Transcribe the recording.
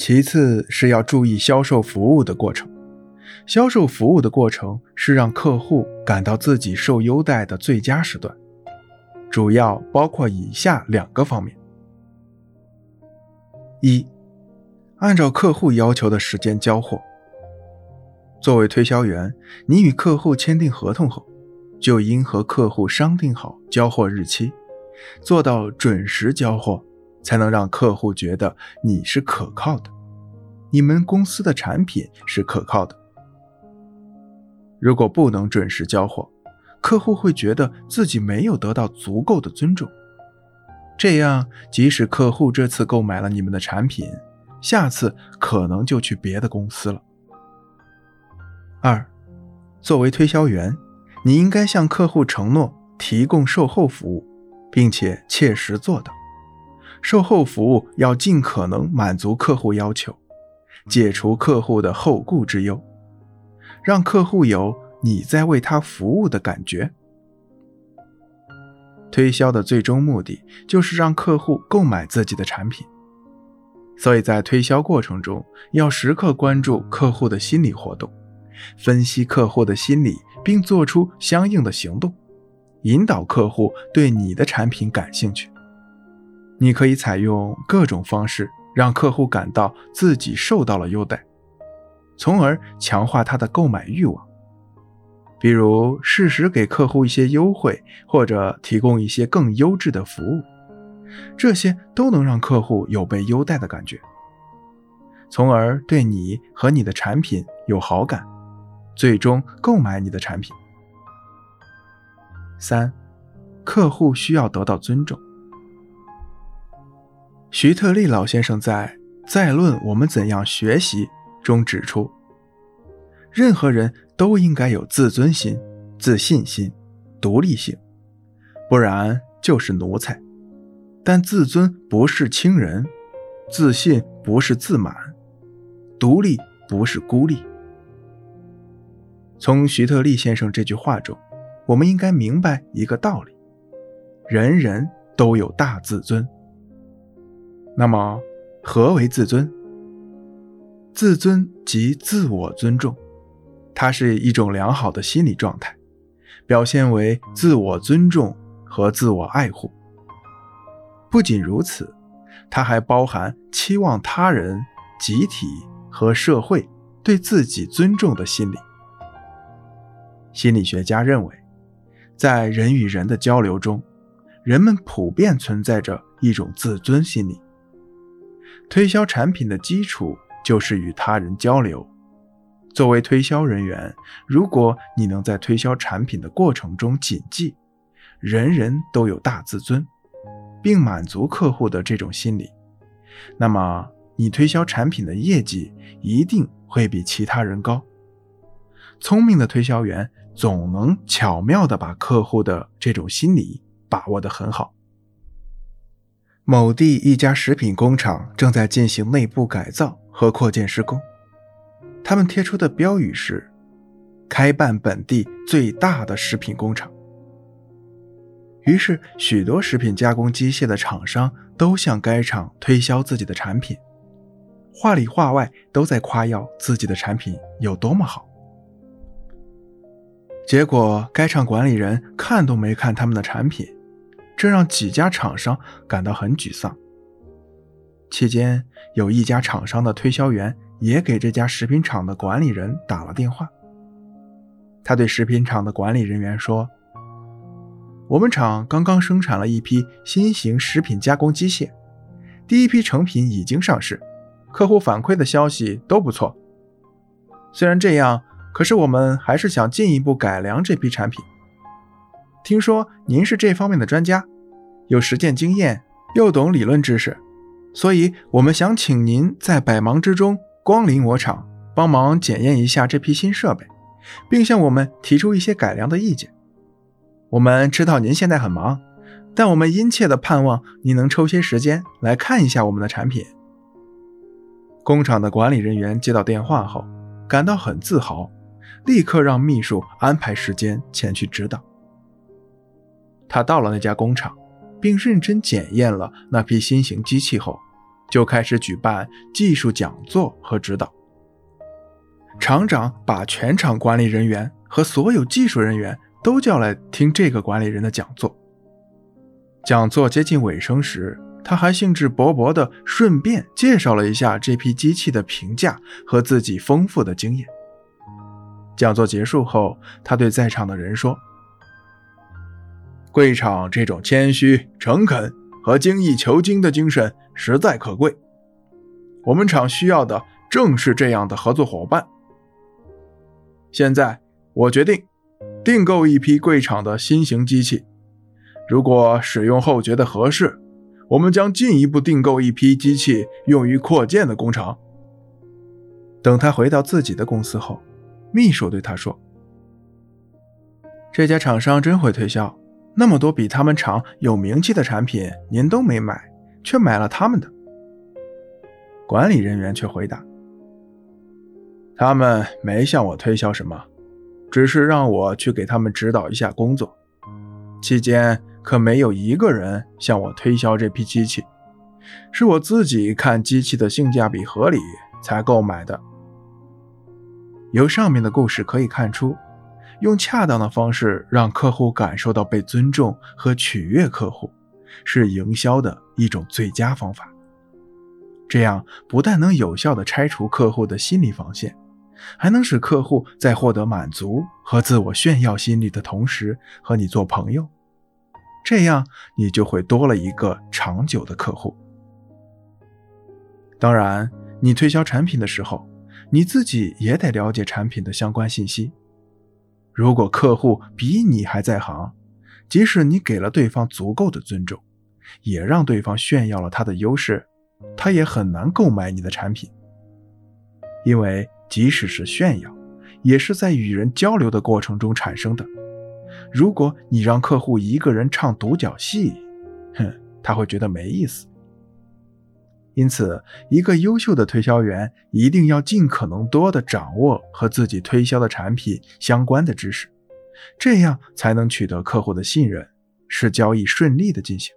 其次是要注意销售服务的过程。销售服务的过程是让客户感到自己受优待的最佳时段，主要包括以下两个方面：一，按照客户要求的时间交货。作为推销员，你与客户签订合同后，就应和客户商定好交货日期，做到准时交货，才能让客户觉得你是可靠的，你们公司的产品是可靠的。如果不能准时交货，客户会觉得自己没有得到足够的尊重，这样即使客户这次购买了你们的产品，下次可能就去别的公司了。二，作为推销员，你应该向客户承诺提供售后服务，并且切实做到。售后服务要尽可能满足客户要求，解除客户的后顾之忧。让客户有你在为他服务的感觉。推销的最终目的就是让客户购买自己的产品，所以在推销过程中要时刻关注客户的心理活动，分析客户的心理，并做出相应的行动，引导客户对你的产品感兴趣。你可以采用各种方式让客户感到自己受到了优待。从而强化他的购买欲望，比如适时给客户一些优惠，或者提供一些更优质的服务，这些都能让客户有被优待的感觉，从而对你和你的产品有好感，最终购买你的产品。三，客户需要得到尊重。徐特立老先生在《再论我们怎样学习》。中指出，任何人都应该有自尊心、自信心、独立性，不然就是奴才。但自尊不是轻人，自信不是自满，独立不是孤立。从徐特立先生这句话中，我们应该明白一个道理：人人都有大自尊。那么，何为自尊？自尊即自我尊重，它是一种良好的心理状态，表现为自我尊重和自我爱护。不仅如此，它还包含期望他人、集体和社会对自己尊重的心理。心理学家认为，在人与人的交流中，人们普遍存在着一种自尊心理。推销产品的基础。就是与他人交流。作为推销人员，如果你能在推销产品的过程中谨记“人人都有大自尊”，并满足客户的这种心理，那么你推销产品的业绩一定会比其他人高。聪明的推销员总能巧妙地把客户的这种心理把握得很好。某地一家食品工厂正在进行内部改造。和扩建施工，他们贴出的标语是“开办本地最大的食品工厂”。于是，许多食品加工机械的厂商都向该厂推销自己的产品，话里话外都在夸耀自己的产品有多么好。结果，该厂管理人看都没看他们的产品，这让几家厂商感到很沮丧。期间，有一家厂商的推销员也给这家食品厂的管理人打了电话。他对食品厂的管理人员说：“我们厂刚刚生产了一批新型食品加工机械，第一批成品已经上市，客户反馈的消息都不错。虽然这样，可是我们还是想进一步改良这批产品。听说您是这方面的专家，有实践经验，又懂理论知识。”所以，我们想请您在百忙之中光临我厂，帮忙检验一下这批新设备，并向我们提出一些改良的意见。我们知道您现在很忙，但我们殷切地盼望您能抽些时间来看一下我们的产品。工厂的管理人员接到电话后，感到很自豪，立刻让秘书安排时间前去指导。他到了那家工厂。并认真检验了那批新型机器后，就开始举办技术讲座和指导。厂长把全场管理人员和所有技术人员都叫来听这个管理人的讲座。讲座接近尾声时，他还兴致勃勃地顺便介绍了一下这批机器的评价和自己丰富的经验。讲座结束后，他对在场的人说：“贵厂这种谦虚、诚恳和精益求精的精神实在可贵，我们厂需要的正是这样的合作伙伴。现在，我决定订购一批贵厂的新型机器。”如果使用后觉得合适，我们将进一步订购一批机器用于扩建的工厂。等他回到自己的公司后，秘书对他说：“这家厂商真会推销，那么多比他们厂有名气的产品您都没买，却买了他们的。”管理人员却回答：“他们没向我推销什么，只是让我去给他们指导一下工作，期间。”可没有一个人向我推销这批机器，是我自己看机器的性价比合理才购买的。由上面的故事可以看出，用恰当的方式让客户感受到被尊重和取悦客户，是营销的一种最佳方法。这样不但能有效地拆除客户的心理防线，还能使客户在获得满足和自我炫耀心理的同时，和你做朋友。这样，你就会多了一个长久的客户。当然，你推销产品的时候，你自己也得了解产品的相关信息。如果客户比你还在行，即使你给了对方足够的尊重，也让对方炫耀了他的优势，他也很难购买你的产品。因为即使是炫耀，也是在与人交流的过程中产生的。如果你让客户一个人唱独角戏，哼，他会觉得没意思。因此，一个优秀的推销员一定要尽可能多的掌握和自己推销的产品相关的知识，这样才能取得客户的信任，使交易顺利的进行。